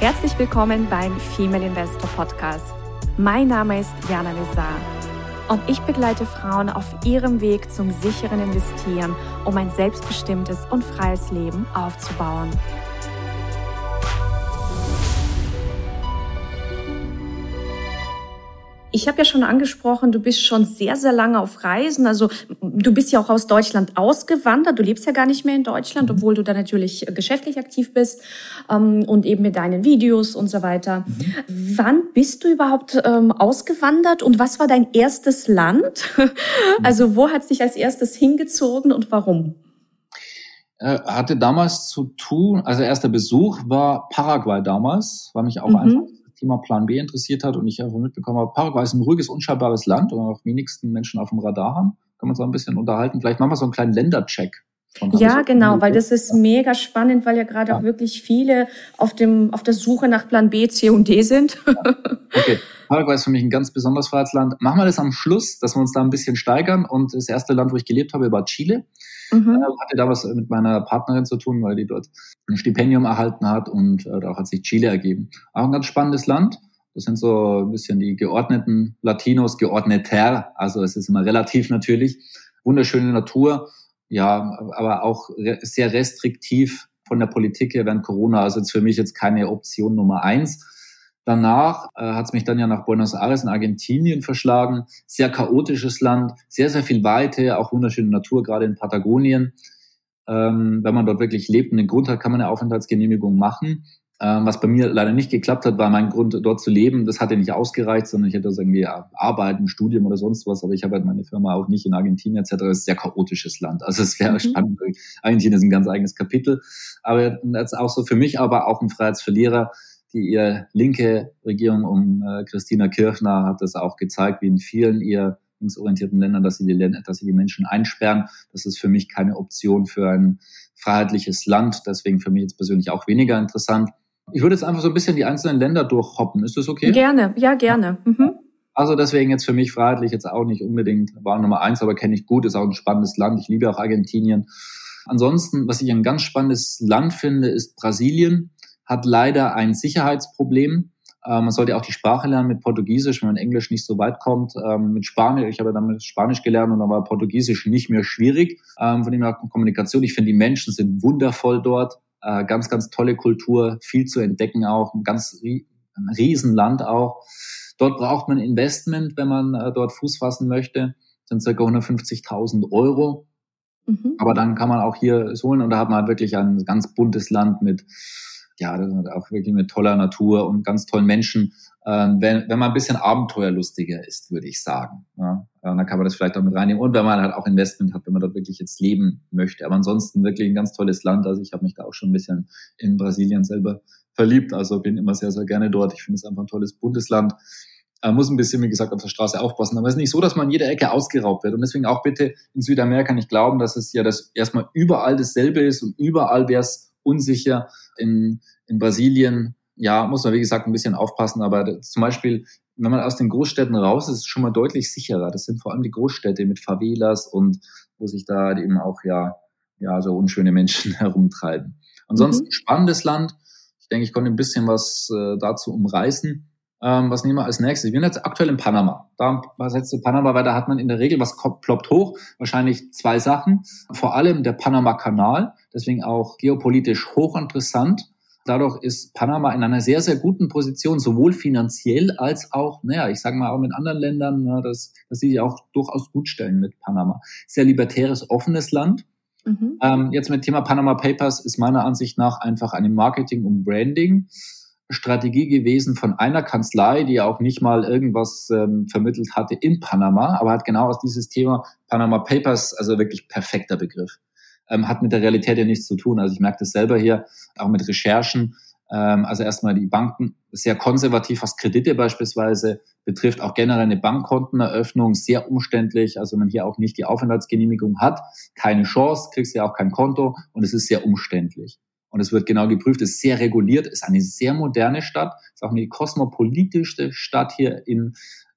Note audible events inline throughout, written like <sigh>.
herzlich willkommen beim Female Investor Podcast. Mein Name ist Jana Lezar und ich begleite Frauen auf ihrem Weg zum sicheren Investieren, um ein selbstbestimmtes und freies Leben aufzubauen. Ich habe ja schon angesprochen, du bist schon sehr, sehr lange auf Reisen. Also du bist ja auch aus Deutschland ausgewandert. Du lebst ja gar nicht mehr in Deutschland, obwohl du da natürlich geschäftlich aktiv bist ähm, und eben mit deinen Videos und so weiter. Mhm. Wann bist du überhaupt ähm, ausgewandert und was war dein erstes Land? <laughs> also wo hat sich als erstes hingezogen und warum? Äh, hatte damals zu tun, also erster Besuch war Paraguay damals, war mich auch mhm. einfach Thema Plan B interessiert hat und ich einfach mitbekommen habe, Paraguay ist ein ruhiges, unscheinbares Land und auch wenigsten Menschen auf dem Radar haben. Kann man so ein bisschen unterhalten. Vielleicht machen wir so einen kleinen Ländercheck. Ja, genau, weil das ist mega spannend, weil ja gerade ja. auch wirklich viele auf dem auf der Suche nach Plan B, C und D sind. Ja. <laughs> Okay. Paraguay ist für mich ein ganz besonderes Freiheitsland. Machen wir das am Schluss, dass wir uns da ein bisschen steigern. Und das erste Land, wo ich gelebt habe, war Chile. Mhm. Äh, hatte da was mit meiner Partnerin zu tun, weil die dort ein Stipendium erhalten hat und äh, da hat sich Chile ergeben. Auch ein ganz spannendes Land. Das sind so ein bisschen die geordneten Latinos, geordneter. Also es ist immer relativ natürlich. Wunderschöne Natur. Ja, aber auch sehr restriktiv von der Politik her während Corona. Also jetzt für mich jetzt keine Option Nummer eins. Danach äh, hat es mich dann ja nach Buenos Aires in Argentinien verschlagen. Sehr chaotisches Land, sehr, sehr viel Weite, auch wunderschöne Natur, gerade in Patagonien. Ähm, wenn man dort wirklich lebt und den Grund hat, kann man eine Aufenthaltsgenehmigung machen. Ähm, was bei mir leider nicht geklappt hat, war mein Grund, dort zu leben. Das hatte nicht ausgereicht, sondern ich hätte das irgendwie arbeiten, Studium oder sonst was. Aber ich habe halt meine Firma auch nicht in Argentinien etc. Das ist sehr chaotisches Land. Also es wäre mhm. spannend. Argentinien ist ein ganz eigenes Kapitel. Aber das ist auch so für mich, aber auch ein Freiheitsverlierer die ihr linke Regierung um äh, Christina Kirchner hat das auch gezeigt, wie in vielen ihr linksorientierten Ländern, dass sie, die, Länder, dass sie die Menschen einsperren. Das ist für mich keine Option für ein freiheitliches Land. Deswegen für mich jetzt persönlich auch weniger interessant. Ich würde jetzt einfach so ein bisschen die einzelnen Länder durchhoppen. Ist das okay? Gerne, ja, gerne. Mhm. Also deswegen jetzt für mich freiheitlich jetzt auch nicht unbedingt Wahl Nummer eins, aber kenne ich gut, ist auch ein spannendes Land. Ich liebe auch Argentinien. Ansonsten, was ich ein ganz spannendes Land finde, ist Brasilien hat leider ein Sicherheitsproblem. Ähm, man sollte auch die Sprache lernen mit Portugiesisch, wenn man Englisch nicht so weit kommt. Ähm, mit Spanisch, ich habe dann Spanisch gelernt und dann war Portugiesisch nicht mehr schwierig. Ähm, von dem her Kommunikation. Ich finde, die Menschen sind wundervoll dort. Äh, ganz, ganz tolle Kultur, viel zu entdecken auch, ein ganz ein Riesenland auch. Dort braucht man Investment, wenn man äh, dort Fuß fassen möchte. Das sind ca. 150.000 Euro. Mhm. Aber dann kann man auch hier es holen und da hat man halt wirklich ein ganz buntes Land mit ja, das ist auch wirklich mit toller Natur und ganz tollen Menschen. Ähm, wenn, wenn man ein bisschen abenteuerlustiger ist, würde ich sagen. Ja, dann kann man das vielleicht auch mit reinnehmen. Und wenn man halt auch Investment hat, wenn man dort wirklich jetzt leben möchte. Aber ansonsten wirklich ein ganz tolles Land. Also ich habe mich da auch schon ein bisschen in Brasilien selber verliebt. Also bin immer sehr, sehr gerne dort. Ich finde es einfach ein tolles Bundesland. Man muss ein bisschen, wie gesagt, auf der Straße aufpassen. Aber es ist nicht so, dass man in jeder Ecke ausgeraubt wird. Und deswegen auch bitte in Südamerika nicht glauben, dass es ja das erstmal überall dasselbe ist und überall wäre es unsicher. In, in Brasilien, ja, muss man wie gesagt ein bisschen aufpassen, aber zum Beispiel, wenn man aus den Großstädten raus ist, ist es schon mal deutlich sicherer. Das sind vor allem die Großstädte mit Favelas und wo sich da eben auch ja, ja so unschöne Menschen <laughs> herumtreiben. Ansonsten mhm. spannendes Land. Ich denke, ich konnte ein bisschen was äh, dazu umreißen. Ähm, was nehmen wir als nächstes? Wir sind jetzt aktuell in Panama. Da was jetzt in Panama, weil da hat man in der Regel was ploppt hoch. Wahrscheinlich zwei Sachen. Vor allem der Panama-Kanal, deswegen auch geopolitisch hochinteressant. Dadurch ist Panama in einer sehr, sehr guten Position, sowohl finanziell als auch, naja, ich sage mal auch mit anderen Ländern, na, dass, dass sie sich auch durchaus gut stellen mit Panama. Sehr libertäres, offenes Land. Mhm. Ähm, jetzt mit Thema Panama Papers ist meiner Ansicht nach einfach eine Marketing und Branding. Strategie gewesen von einer Kanzlei, die auch nicht mal irgendwas ähm, vermittelt hatte in Panama, aber hat genau aus dieses Thema Panama Papers, also wirklich perfekter Begriff, ähm, hat mit der Realität ja nichts zu tun. Also ich merke das selber hier, auch mit Recherchen. Ähm, also erstmal die Banken sehr konservativ, was Kredite beispielsweise betrifft, auch generell eine Bankkonteneröffnung, sehr umständlich. Also wenn man hier auch nicht die Aufenthaltsgenehmigung hat, keine Chance, kriegst ja auch kein Konto und es ist sehr umständlich und es wird genau geprüft, es ist sehr reguliert, ist eine sehr moderne Stadt, ist auch eine kosmopolitischste Stadt hier in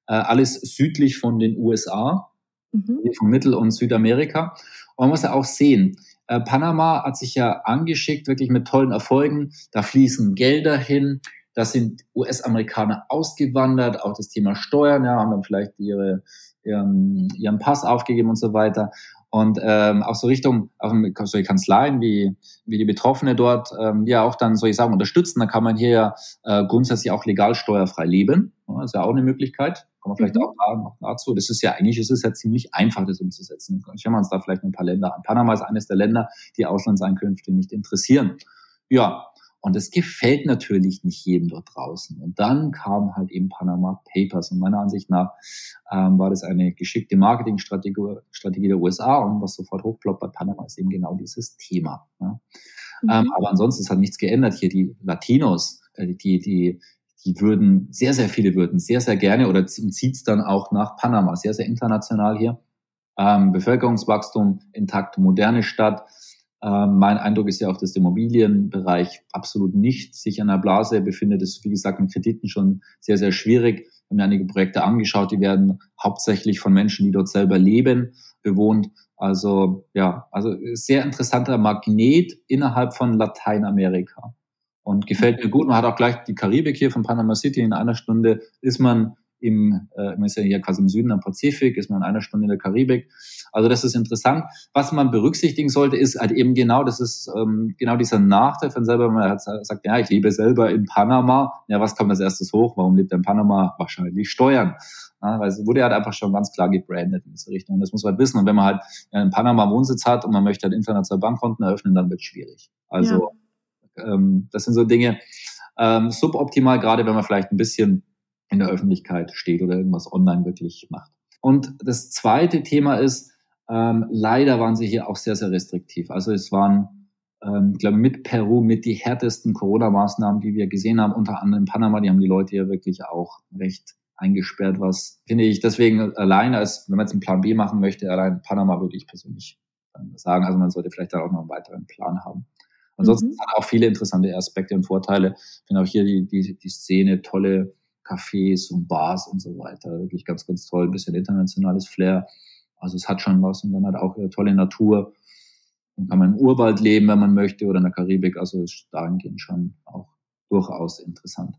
äh, alles südlich von den USA, mhm. von Mittel- und Südamerika. Und man muss ja auch sehen, äh, Panama hat sich ja angeschickt, wirklich mit tollen Erfolgen. Da fließen Gelder hin. Da sind US-Amerikaner ausgewandert, auch das Thema Steuern, ja, haben dann vielleicht ihre, ihren, ihren Pass aufgegeben und so weiter. Und ähm, auch so Richtung, auch solche Kanzleien wie, wie die Betroffene dort, ähm, ja auch dann, soll ich sagen, unterstützen. Da kann man hier ja äh, grundsätzlich auch legal steuerfrei leben. Das ist ja auch eine Möglichkeit. Kommen wir vielleicht mhm. auch da noch dazu. Das ist ja eigentlich, es ist ja ziemlich einfach, das umzusetzen. Schauen wir uns da vielleicht ein paar Länder an. Panama ist eines der Länder, die Auslandseinkünfte nicht interessieren. Ja, und es gefällt natürlich nicht jedem dort draußen. Und dann kam halt eben Panama Papers. Und meiner Ansicht nach ähm, war das eine geschickte Marketingstrategie Strategie der USA. Und was sofort hochploppt bei Panama ist eben genau dieses Thema. Ja. Mhm. Ähm, aber ansonsten ist halt nichts geändert hier. Die Latinos, äh, die, die, die würden, sehr, sehr viele würden sehr, sehr gerne oder zieht es dann auch nach Panama. Sehr, sehr international hier. Ähm, Bevölkerungswachstum intakt, moderne Stadt ähm, mein Eindruck ist ja auch, dass der Immobilienbereich absolut nicht sich an der Blase befindet. Das ist, wie gesagt, mit Krediten schon sehr, sehr schwierig. Wir haben mir einige Projekte angeschaut, die werden hauptsächlich von Menschen, die dort selber leben, bewohnt. Also ja, also sehr interessanter Magnet innerhalb von Lateinamerika. Und gefällt mir gut. Man hat auch gleich die Karibik hier von Panama City. In einer Stunde ist man im, äh, man ist ja hier quasi im Süden am Pazifik, ist man in einer Stunde in der Karibik. Also das ist interessant. Was man berücksichtigen sollte, ist halt eben genau, das ist ähm, genau dieser Nachteil von selber, wenn man halt sagt, ja, ich lebe selber in Panama. Ja, was kommt als erstes hoch? Warum lebt er in Panama? Wahrscheinlich Steuern. Ja, weil es wurde halt einfach schon ganz klar gebrandet in diese Richtung. Das muss man halt wissen. Und wenn man halt in Panama Wohnsitz hat und man möchte halt international Bankkonten eröffnen, dann wird es schwierig. Also ja. ähm, das sind so Dinge, ähm, suboptimal, gerade wenn man vielleicht ein bisschen in der Öffentlichkeit steht oder irgendwas online wirklich macht. Und das zweite Thema ist, ähm, leider waren sie hier auch sehr, sehr restriktiv. Also es waren, ähm, ich glaube, mit Peru mit die härtesten Corona-Maßnahmen, die wir gesehen haben, unter anderem in Panama, die haben die Leute hier wirklich auch recht eingesperrt, was finde ich deswegen allein, als wenn man jetzt einen Plan B machen möchte, allein Panama würde ich persönlich sagen, also man sollte vielleicht da auch noch einen weiteren Plan haben. Ansonsten mhm. hat auch viele interessante Aspekte und Vorteile. Ich finde auch hier die, die, die Szene tolle Cafés und Bars und so weiter. Wirklich ganz, ganz toll. Ein bisschen internationales Flair. Also es hat schon was und dann hat auch eine tolle Natur. Dann kann man im Urwald leben, wenn man möchte, oder in der Karibik. Also ist dahingehend schon auch durchaus interessant.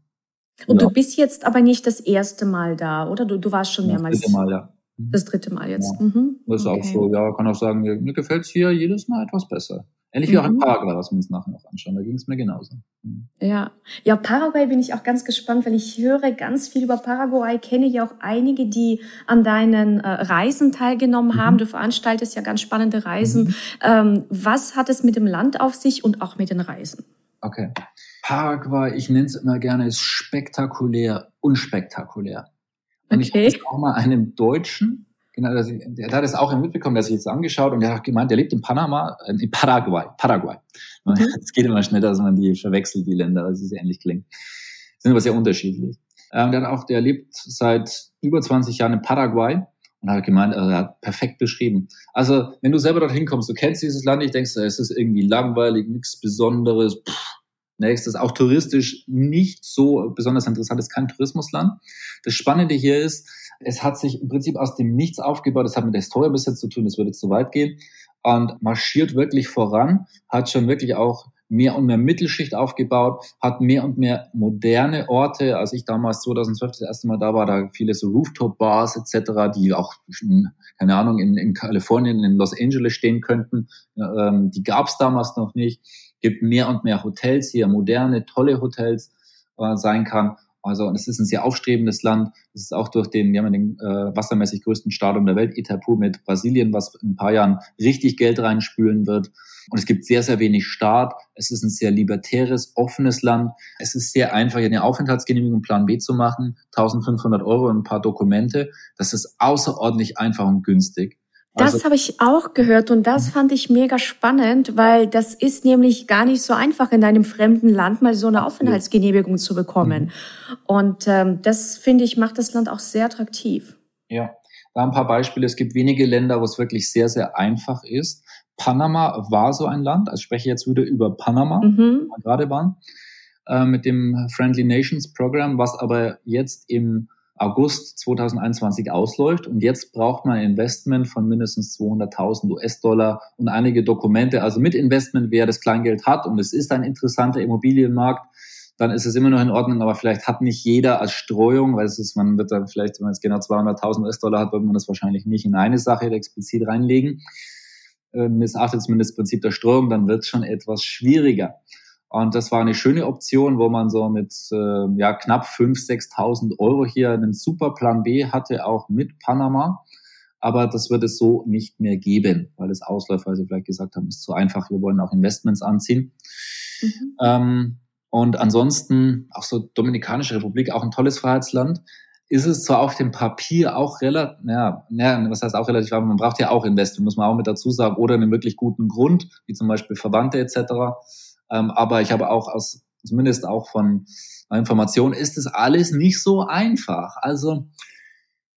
Und ja. du bist jetzt aber nicht das erste Mal da, oder? Du, du warst schon mehrmals. Das dritte Mal, ja. Das dritte Mal jetzt. Ja. Mhm. Das ist okay. auch so, ja, kann auch sagen, mir, mir gefällt es hier jedes Mal etwas besser. Ähnlich wie mhm. auch in mhm. Paraguay, was wir uns nachher noch anschauen. Da ging es mir genauso. Mhm. Ja. Ja, Paraguay bin ich auch ganz gespannt, weil ich höre ganz viel über Paraguay, kenne ja auch einige, die an deinen äh, Reisen teilgenommen mhm. haben. Du veranstaltest ja ganz spannende Reisen. Mhm. Ähm, was hat es mit dem Land auf sich und auch mit den Reisen? Okay. Paraguay, ich nenne es immer gerne, ist spektakulär, unspektakulär. Und okay. ich habe auch mal einem Deutschen Genau, das, der hat es auch mitbekommen, der sich jetzt angeschaut und der hat gemeint, der lebt in Panama, äh, in Paraguay, Paraguay. Mhm. <laughs> Es geht immer schneller, dass man die verwechselt, die Länder, weil sie sehr ähnlich klingen. Sind aber sehr unterschiedlich. Ähm, der hat auch, der lebt seit über 20 Jahren in Paraguay und hat gemeint, also er hat perfekt beschrieben. Also, wenn du selber dorthin kommst, du kennst dieses Land, ich denkst, es ist irgendwie langweilig, nichts Besonderes, pff, nächstes, auch touristisch nicht so besonders interessant, ist kein Tourismusland. Das Spannende hier ist, es hat sich im Prinzip aus dem Nichts aufgebaut. Das hat mit der Historie bis jetzt zu tun, das würde zu weit gehen. Und marschiert wirklich voran, hat schon wirklich auch mehr und mehr Mittelschicht aufgebaut, hat mehr und mehr moderne Orte. Als ich damals 2012 das erste Mal da war, da viele so Rooftop-Bars etc., die auch, keine Ahnung, in, in Kalifornien, in Los Angeles stehen könnten. Ähm, die gab es damals noch nicht. Gibt mehr und mehr Hotels hier, moderne, tolle Hotels äh, sein kann. Also es ist ein sehr aufstrebendes Land. Es ist auch durch den, wir haben den äh, wassermäßig größten Stadion der Welt, Itapu mit Brasilien, was in ein paar Jahren richtig Geld reinspülen wird. Und es gibt sehr, sehr wenig Staat. Es ist ein sehr libertäres, offenes Land. Es ist sehr einfach, eine Aufenthaltsgenehmigung Plan B zu machen. 1500 Euro und ein paar Dokumente. Das ist außerordentlich einfach und günstig. Das also, habe ich auch gehört und das mhm. fand ich mega spannend, weil das ist nämlich gar nicht so einfach in einem fremden Land mal so eine Aufenthaltsgenehmigung zu bekommen. Mhm. Und ähm, das finde ich macht das Land auch sehr attraktiv. Ja, da ein paar Beispiele. Es gibt wenige Länder, wo es wirklich sehr sehr einfach ist. Panama war so ein Land. Also ich spreche jetzt wieder über Panama, mhm. wo wir gerade waren, äh, mit dem Friendly Nations Program, was aber jetzt im August 2021 ausläuft und jetzt braucht man ein Investment von mindestens 200.000 US-Dollar und einige Dokumente. Also mit Investment, wer das Kleingeld hat und es ist ein interessanter Immobilienmarkt, dann ist es immer noch in Ordnung, aber vielleicht hat nicht jeder als Streuung, weil es ist, man wird dann vielleicht, wenn man jetzt genau 200.000 US-Dollar hat, wird man das wahrscheinlich nicht in eine Sache explizit reinlegen. Äh, missachtet zumindest das Prinzip der Streuung, dann wird es schon etwas schwieriger. Und das war eine schöne Option, wo man so mit äh, ja, knapp 5.000, 6.000 Euro hier einen super Plan B hatte, auch mit Panama. Aber das wird es so nicht mehr geben, weil es ausläuft, weil sie vielleicht gesagt haben, ist zu einfach, wir wollen auch Investments anziehen. Mhm. Ähm, und ansonsten auch so Dominikanische Republik, auch ein tolles Freiheitsland ist es zwar auf dem Papier auch relativ, ja, ja, was heißt auch relativ, man braucht ja auch Investment, muss man auch mit dazu sagen, oder einen wirklich guten Grund, wie zum Beispiel Verwandte etc. Ähm, aber ich habe auch aus, zumindest auch von Informationen, ist es alles nicht so einfach. Also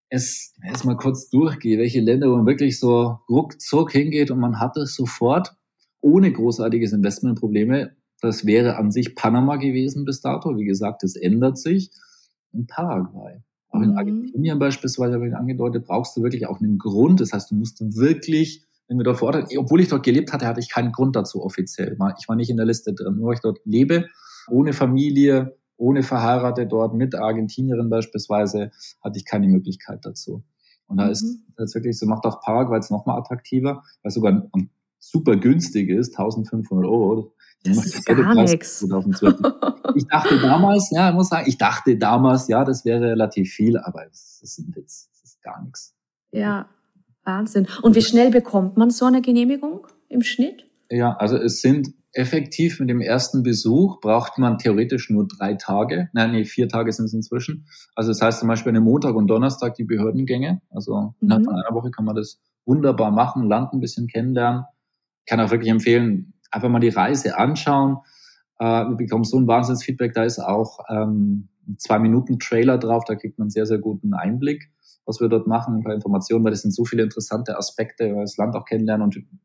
es erst mal kurz durchgehe, welche Länder, wo man wirklich so ruckzuck hingeht und man hat es sofort ohne großartiges Investmentprobleme. Das wäre an sich Panama gewesen bis dato. Wie gesagt, es ändert sich. In Paraguay. Auch in mhm. Argentinien beispielsweise, habe ich angedeutet, brauchst du wirklich auch einen Grund. Das heißt, du musst wirklich, wenn wir dort vor Ort, obwohl ich dort gelebt hatte, hatte ich keinen Grund dazu offiziell. Ich war nicht in der Liste drin, nur ich dort lebe, ohne Familie, ohne verheiratet dort, mit Argentinierin beispielsweise, hatte ich keine Möglichkeit dazu. Und da mhm. ist das wirklich so, macht auch Paraguay jetzt nochmal attraktiver, weil es sogar super günstig ist, 1500 Euro. Das ist gar nichts. <laughs> Ich dachte damals, ja, ich muss sagen, ich dachte damals, ja, das wäre relativ viel, aber es ist ein Witz. Es ist gar nichts. Ja, Wahnsinn. Und wie schnell bekommt man so eine Genehmigung im Schnitt? Ja, also es sind effektiv mit dem ersten Besuch braucht man theoretisch nur drei Tage. Nein, nee, vier Tage sind es inzwischen. Also das heißt zum Beispiel an Montag und Donnerstag die Behördengänge. Also mhm. innerhalb von einer Woche kann man das wunderbar machen, Land ein bisschen kennenlernen. Ich kann auch wirklich empfehlen, einfach mal die Reise anschauen. Äh, wir bekommen so ein Wahnsinnsfeedback. Da ist auch ähm, zwei Minuten Trailer drauf. Da kriegt man sehr, sehr guten Einblick, was wir dort machen, ein paar Informationen, weil das sind so viele interessante Aspekte, weil das Land auch kennenlernen und im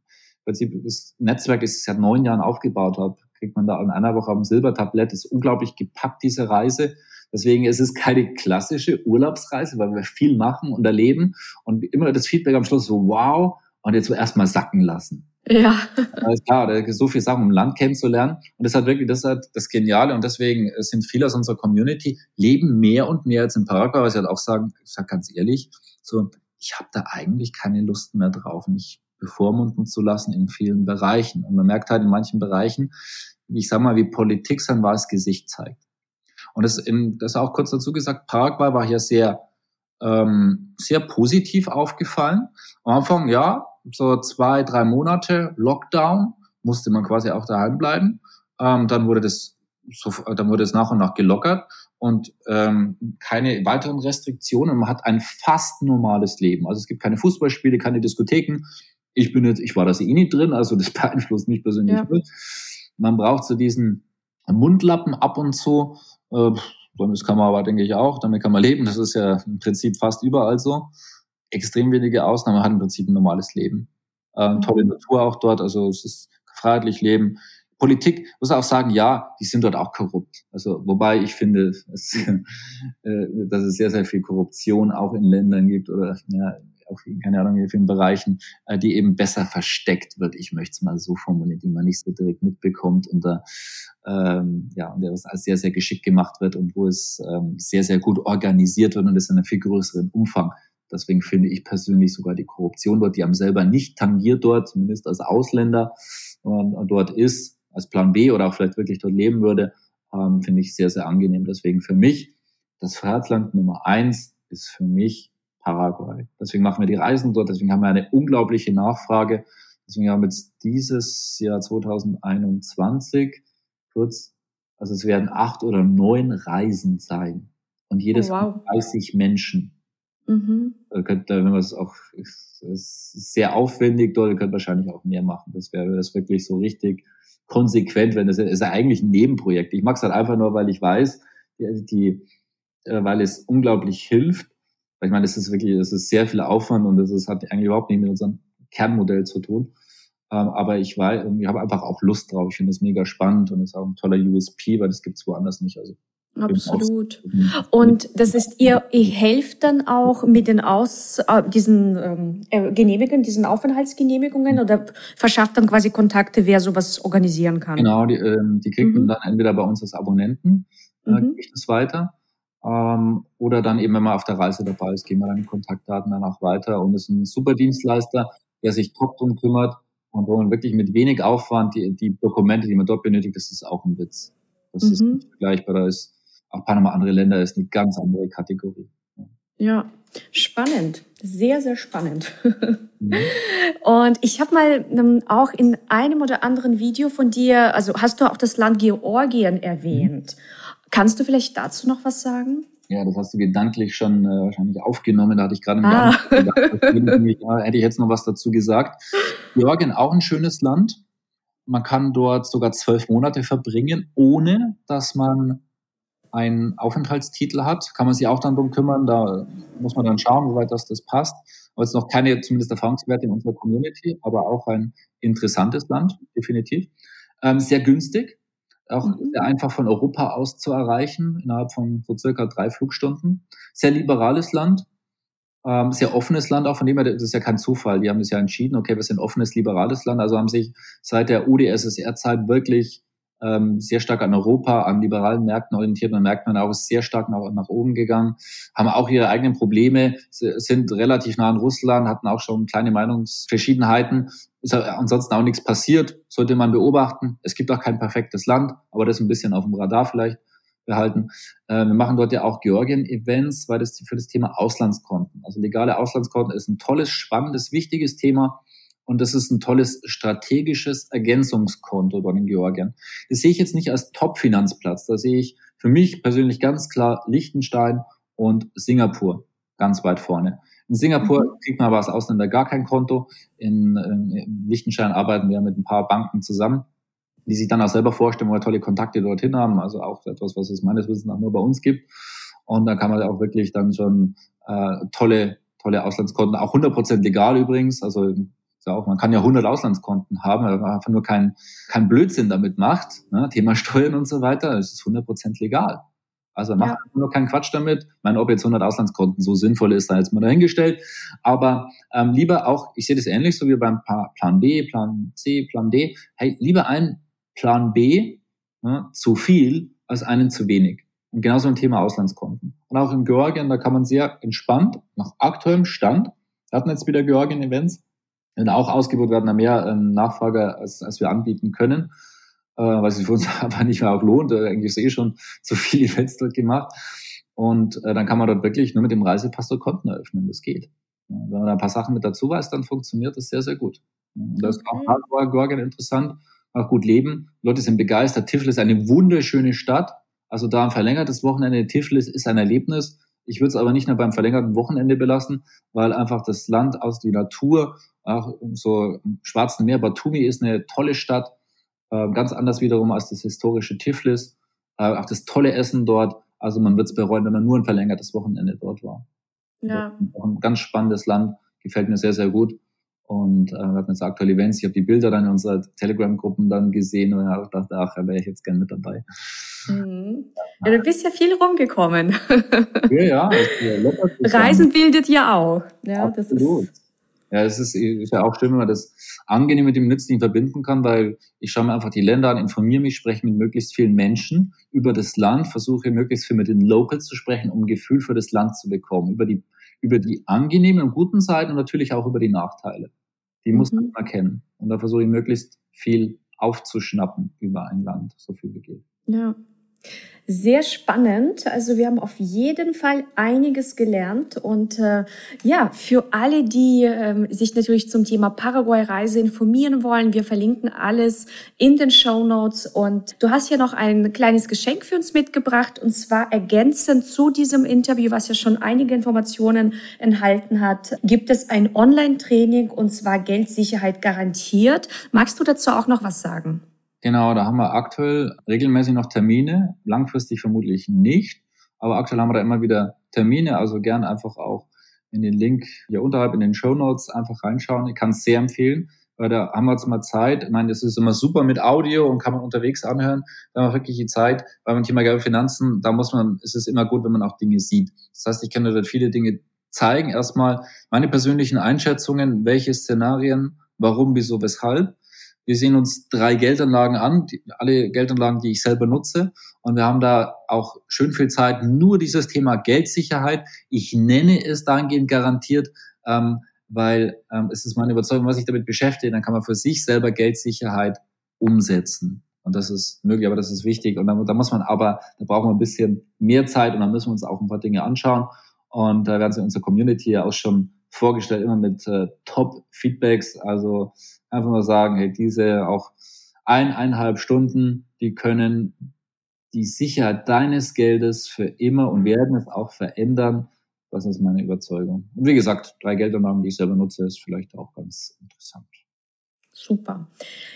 Prinzip das Netzwerk, das ich seit neun Jahren aufgebaut habe, kriegt man da in einer Woche dem Silbertablett. Ist unglaublich gepackt, diese Reise. Deswegen ist es keine klassische Urlaubsreise, weil wir viel machen und erleben und immer das Feedback am Schluss so, wow, und jetzt so erstmal sacken lassen. Ja. Alles klar, da gibt so viele Sachen, um Land kennenzulernen. Und das hat wirklich, das hat das Geniale. Und deswegen sind viele aus unserer Community leben mehr und mehr als in Paraguay. Was ich halt auch sagen, ich sage ganz ehrlich, so, ich habe da eigentlich keine Lust mehr drauf, mich bevormunden zu lassen in vielen Bereichen. Und man merkt halt in manchen Bereichen, ich sag mal, wie Politik sein wahres Gesicht zeigt. Und das, in, das auch kurz dazu gesagt, Paraguay war hier sehr, ähm, sehr positiv aufgefallen. Am Anfang, ja, so zwei, drei Monate Lockdown, musste man quasi auch daheim bleiben. Ähm, dann wurde das so, dann wurde es nach und nach gelockert und ähm, keine weiteren Restriktionen. Man hat ein fast normales Leben. Also es gibt keine Fußballspiele, keine Diskotheken. Ich bin jetzt, ich war das eh nicht drin, also das <laughs> beeinflusst mich persönlich ja. nicht. Man braucht so diesen Mundlappen ab und zu. Äh, das kann man aber, denke ich, auch. Damit kann man leben. Das ist ja im Prinzip fast überall so extrem wenige Ausnahmen, hat im Prinzip ein normales Leben. Ähm, mhm. Tolle Natur auch dort, also es ist freiheitlich Leben. Politik, muss auch sagen, ja, die sind dort auch korrupt. Also wobei ich finde, <laughs> es, äh, dass es sehr, sehr viel Korruption auch in Ländern gibt oder ja, auch in, keine Ahnung, in vielen Bereichen, äh, die eben besser versteckt wird. Ich möchte es mal so formulieren, die man nicht so direkt mitbekommt und da ähm, ja, und der was als sehr, sehr geschickt gemacht wird und wo es ähm, sehr, sehr gut organisiert wird und es in einem viel größeren Umfang Deswegen finde ich persönlich sogar die Korruption dort, die haben selber nicht tangiert dort, zumindest als Ausländer und dort ist, als Plan B oder auch vielleicht wirklich dort leben würde, ähm, finde ich sehr, sehr angenehm. Deswegen für mich, das Freiheitsland Nummer eins ist für mich Paraguay. Deswegen machen wir die Reisen dort, deswegen haben wir eine unglaubliche Nachfrage. Deswegen haben wir jetzt dieses Jahr 2021 kurz, also es werden acht oder neun Reisen sein. Und jedes oh, wow. 30 Menschen. Mhm. Könnte, wenn man es auch, es ist sehr aufwendig dort, könnte wahrscheinlich auch mehr machen. Das wäre das wirklich so richtig konsequent, wenn das ist ja eigentlich ein Nebenprojekt. Ich mag es halt einfach nur, weil ich weiß, die, die äh, weil es unglaublich hilft. Ich meine, es ist wirklich, es ist sehr viel Aufwand und es hat eigentlich überhaupt nicht mit unserem Kernmodell zu tun. Ähm, aber ich weiß, ich habe einfach auch Lust drauf. Ich finde es mega spannend und es ist auch ein toller USP, weil das gibt es woanders nicht. Also Absolut. Und das ist ihr, ihr helft dann auch mit den Aus, äh, diesen ähm, äh, Genehmigungen, diesen Aufenthaltsgenehmigungen oder verschafft dann quasi Kontakte, wer sowas organisieren kann? Genau, die, ähm, die kriegt mhm. man dann entweder bei uns als Abonnenten, äh, mhm. ich das weiter, ähm, oder dann eben, wenn man auf der Reise dabei ist, gehen wir dann die Kontaktdaten dann auch weiter und ist ein super Dienstleister, der sich top drum kümmert und wo man wirklich mit wenig Aufwand die, die Dokumente, die man dort benötigt, das ist auch ein Witz. Das mhm. ist nicht vergleichbar. Da ist Panama, andere Länder ist eine ganz andere Kategorie. Ja, spannend. Sehr, sehr spannend. Mhm. <laughs> Und ich habe mal ähm, auch in einem oder anderen Video von dir, also hast du auch das Land Georgien erwähnt. Mhm. Kannst du vielleicht dazu noch was sagen? Ja, das hast du gedanklich schon äh, wahrscheinlich aufgenommen. Da hatte ich gerade ah. gedacht, ja, hätte ich jetzt noch was dazu gesagt. Georgien auch ein schönes Land. Man kann dort sogar zwölf Monate verbringen, ohne dass man einen Aufenthaltstitel hat, kann man sich auch dann drum kümmern. Da muss man dann schauen, soweit das, das passt. Aber es ist noch keine, zumindest Erfahrungswerte in unserer Community, aber auch ein interessantes Land, definitiv. Ähm, sehr günstig, auch mhm. sehr einfach von Europa aus zu erreichen, innerhalb von so circa drei Flugstunden. Sehr liberales Land, ähm, sehr offenes Land, auch von dem her, das ist ja kein Zufall. Die haben das ja entschieden, okay, wir sind ein offenes, liberales Land. Also haben sich seit der UdSSR-Zeit wirklich ähm, sehr stark an Europa, an liberalen Märkten orientiert. Man merkt man auch, ist sehr stark nach, nach oben gegangen, haben auch ihre eigenen Probleme, sind relativ nah an Russland, hatten auch schon kleine Meinungsverschiedenheiten. Ist ansonsten auch nichts passiert, sollte man beobachten. Es gibt auch kein perfektes Land, aber das ein bisschen auf dem Radar vielleicht behalten. Äh, wir machen dort ja auch Georgien-Events, weil das für das Thema Auslandskonten. Also legale Auslandskonten ist ein tolles, spannendes, wichtiges Thema und das ist ein tolles strategisches Ergänzungskonto bei den Georgien. Das sehe ich jetzt nicht als Top-Finanzplatz. Da sehe ich für mich persönlich ganz klar Liechtenstein und Singapur ganz weit vorne. In Singapur mhm. kriegt man aber als Ausländer gar kein Konto. In, in Liechtenstein arbeiten wir mit ein paar Banken zusammen, die sich dann auch selber vorstellen, wo wir tolle Kontakte dorthin haben. Also auch etwas, was es meines Wissens auch nur bei uns gibt. Und da kann man auch wirklich dann schon äh, tolle, tolle Auslandskonten, auch 100% legal übrigens. Also ja auch, man kann ja 100 Auslandskonten haben, wenn man einfach nur keinen kein Blödsinn damit macht. Ne? Thema <laughs> Steuern und so weiter, das ist 100% legal. Also macht ja. nur keinen Quatsch damit. Ich meine, ob jetzt 100 Auslandskonten so sinnvoll ist, da jetzt mal dahingestellt. Aber ähm, lieber auch, ich sehe das ähnlich so wie beim Plan B, Plan C, Plan D. Hey, lieber ein Plan B ne, zu viel als einen zu wenig. Und genauso im Thema Auslandskonten. Und auch in Georgien, da kann man sehr entspannt nach aktuellem Stand, wir hatten jetzt wieder Georgien-Events, wenn auch ausgebaut werden, mehr ähm, Nachfrage, als, als wir anbieten können, äh, weil es sich für uns <laughs> aber nicht mehr auch lohnt. Äh, eigentlich ist eh schon <laughs> zu viele Events dort gemacht. Und äh, dann kann man dort wirklich nur mit dem Reisepass dort Konten eröffnen. Das geht. Ja, wenn man da ein paar Sachen mit dazu weiß, dann funktioniert das sehr, sehr gut. Und das ist auch Hardware Gorgon interessant, auch gut leben. Die Leute sind begeistert. Tiflis ist eine wunderschöne Stadt. Also da ein verlängertes Wochenende in Tiflis ist ein Erlebnis. Ich würde es aber nicht nur beim verlängerten Wochenende belassen, weil einfach das Land aus die Natur auch so im Schwarzen Meer. Batumi ist eine tolle Stadt, äh, ganz anders wiederum als das historische Tiflis. Äh, auch das tolle Essen dort. Also man wird es bereuen, wenn man nur ein verlängertes Wochenende dort war. Ja. Auch ein ganz spannendes Land, gefällt mir sehr, sehr gut. Und äh, wir hatten jetzt aktuelle Events. Ich habe die Bilder dann in unserer Telegram-Gruppen dann gesehen und habe gedacht, ach, da wäre ich jetzt gern mit dabei. Mhm. Ja, du bist ja viel rumgekommen. Ja, ja. Reisen bildet ja auch. Ja, Absolut. das ist ja, es ist, ist ja auch schön, wenn man das angenehm mit dem Nützlichen verbinden kann, weil ich schaue mir einfach die Länder an, informiere mich, spreche mit möglichst vielen Menschen über das Land, versuche möglichst viel mit den Locals zu sprechen, um ein Gefühl für das Land zu bekommen, über die, über die angenehmen und guten Seiten und natürlich auch über die Nachteile. Die mhm. muss man erkennen. Und da versuche ich möglichst viel aufzuschnappen über ein Land, so viel wie geht. Ja. Sehr spannend. Also wir haben auf jeden Fall einiges gelernt und äh, ja, für alle, die äh, sich natürlich zum Thema Paraguay-Reise informieren wollen, wir verlinken alles in den Show Notes und du hast ja noch ein kleines Geschenk für uns mitgebracht und zwar ergänzend zu diesem Interview, was ja schon einige Informationen enthalten hat, gibt es ein Online-Training und zwar Geldsicherheit garantiert. Magst du dazu auch noch was sagen? Genau, da haben wir aktuell regelmäßig noch Termine, langfristig vermutlich nicht, aber aktuell haben wir da immer wieder Termine, also gern einfach auch in den Link hier unterhalb in den Show Notes einfach reinschauen. Ich kann es sehr empfehlen, weil da haben wir jetzt mal Zeit. Ich meine, das ist immer super mit Audio und kann man unterwegs anhören. Da haben wir wirklich die Zeit, weil beim Thema Geld Finanzen, da muss man, ist es immer gut, wenn man auch Dinge sieht. Das heißt, ich kann dort viele Dinge zeigen. Erstmal meine persönlichen Einschätzungen, welche Szenarien, warum, wieso, weshalb. Wir sehen uns drei Geldanlagen an, die, alle Geldanlagen, die ich selber nutze. Und wir haben da auch schön viel Zeit, nur dieses Thema Geldsicherheit. Ich nenne es dahingehend garantiert, ähm, weil ähm, es ist meine Überzeugung, was sich damit beschäftigt, dann kann man für sich selber Geldsicherheit umsetzen. Und das ist möglich, aber das ist wichtig. Und da, da muss man aber, da brauchen wir ein bisschen mehr Zeit und dann müssen wir uns auch ein paar Dinge anschauen. Und da werden sie unsere Community ja auch schon vorgestellt, immer mit äh, Top-Feedbacks. Also einfach mal sagen, hey, diese auch eineinhalb Stunden, die können die Sicherheit deines Geldes für immer und werden es auch verändern. Das ist meine Überzeugung. Und wie gesagt, drei Geldanlagen, die ich selber nutze, ist vielleicht auch ganz interessant. Super.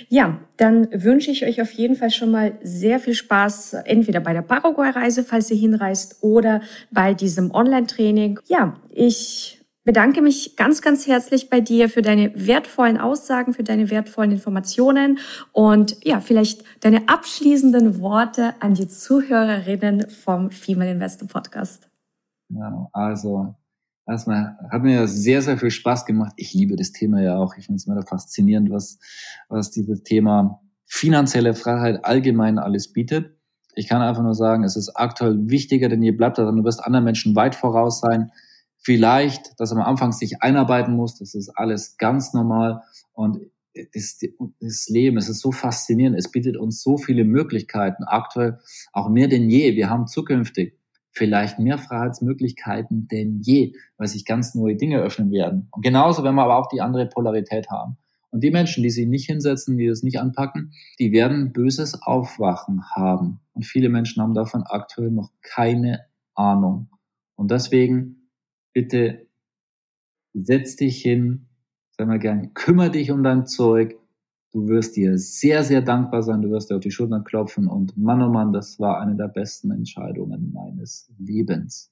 Ja, dann wünsche ich euch auf jeden Fall schon mal sehr viel Spaß, entweder bei der Paraguay-Reise, falls ihr hinreist, oder bei diesem Online-Training. Ja, ich bedanke mich ganz, ganz herzlich bei dir für deine wertvollen Aussagen, für deine wertvollen Informationen und ja, vielleicht deine abschließenden Worte an die Zuhörerinnen vom Female Investor Podcast. Ja, also erstmal hat mir sehr, sehr viel Spaß gemacht. Ich liebe das Thema ja auch. Ich finde es immer faszinierend, was, was dieses Thema finanzielle Freiheit allgemein alles bietet. Ich kann einfach nur sagen, es ist aktuell wichtiger denn je. Bleibt daran, du wirst anderen Menschen weit voraus sein. Vielleicht, dass man am Anfang sich einarbeiten muss, das ist alles ganz normal. Und das, das Leben, es ist so faszinierend. Es bietet uns so viele Möglichkeiten. Aktuell auch mehr denn je. Wir haben zukünftig vielleicht mehr Freiheitsmöglichkeiten denn je, weil sich ganz neue Dinge öffnen werden. Und genauso, wenn wir aber auch die andere Polarität haben. Und die Menschen, die sich nicht hinsetzen, die das nicht anpacken, die werden böses Aufwachen haben. Und viele Menschen haben davon aktuell noch keine Ahnung. Und deswegen bitte setz dich hin, sag mal gern, kümmere dich um dein Zeug, Du wirst dir sehr, sehr dankbar sein. Du wirst dir auf die Schultern klopfen. Und Mann, oh Mann, das war eine der besten Entscheidungen meines Lebens.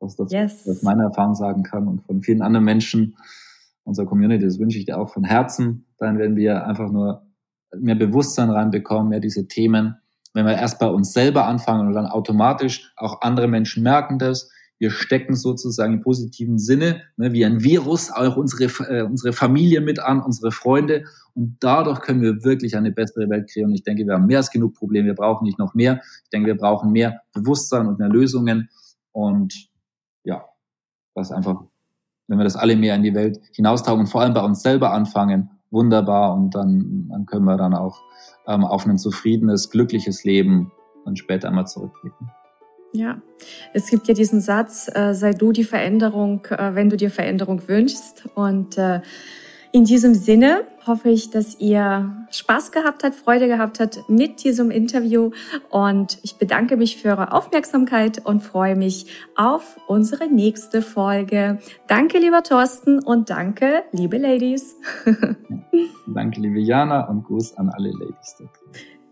Was das yes. aus meiner Erfahrung sagen kann und von vielen anderen Menschen unserer Community. Das wünsche ich dir auch von Herzen. Dann werden wir einfach nur mehr Bewusstsein reinbekommen, mehr diese Themen. Wenn wir erst bei uns selber anfangen und dann automatisch auch andere Menschen merken das, wir stecken sozusagen im positiven Sinne, ne, wie ein Virus, auch unsere, äh, unsere Familie mit an, unsere Freunde. Und dadurch können wir wirklich eine bessere Welt kreieren. Und ich denke, wir haben mehr als genug Probleme. Wir brauchen nicht noch mehr. Ich denke, wir brauchen mehr Bewusstsein und mehr Lösungen. Und ja, das einfach, wenn wir das alle mehr in die Welt hinaustauchen und vor allem bei uns selber anfangen, wunderbar. Und dann, dann können wir dann auch ähm, auf ein zufriedenes, glückliches Leben dann später einmal zurückblicken. Ja, es gibt ja diesen Satz, äh, sei du die Veränderung, äh, wenn du dir Veränderung wünschst. Und äh, in diesem Sinne hoffe ich, dass ihr Spaß gehabt habt, Freude gehabt habt mit diesem Interview. Und ich bedanke mich für eure Aufmerksamkeit und freue mich auf unsere nächste Folge. Danke, lieber Thorsten, und danke, liebe Ladies. <laughs> danke, liebe Jana, und Gruß an alle Ladies.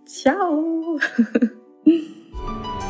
Ciao. <laughs>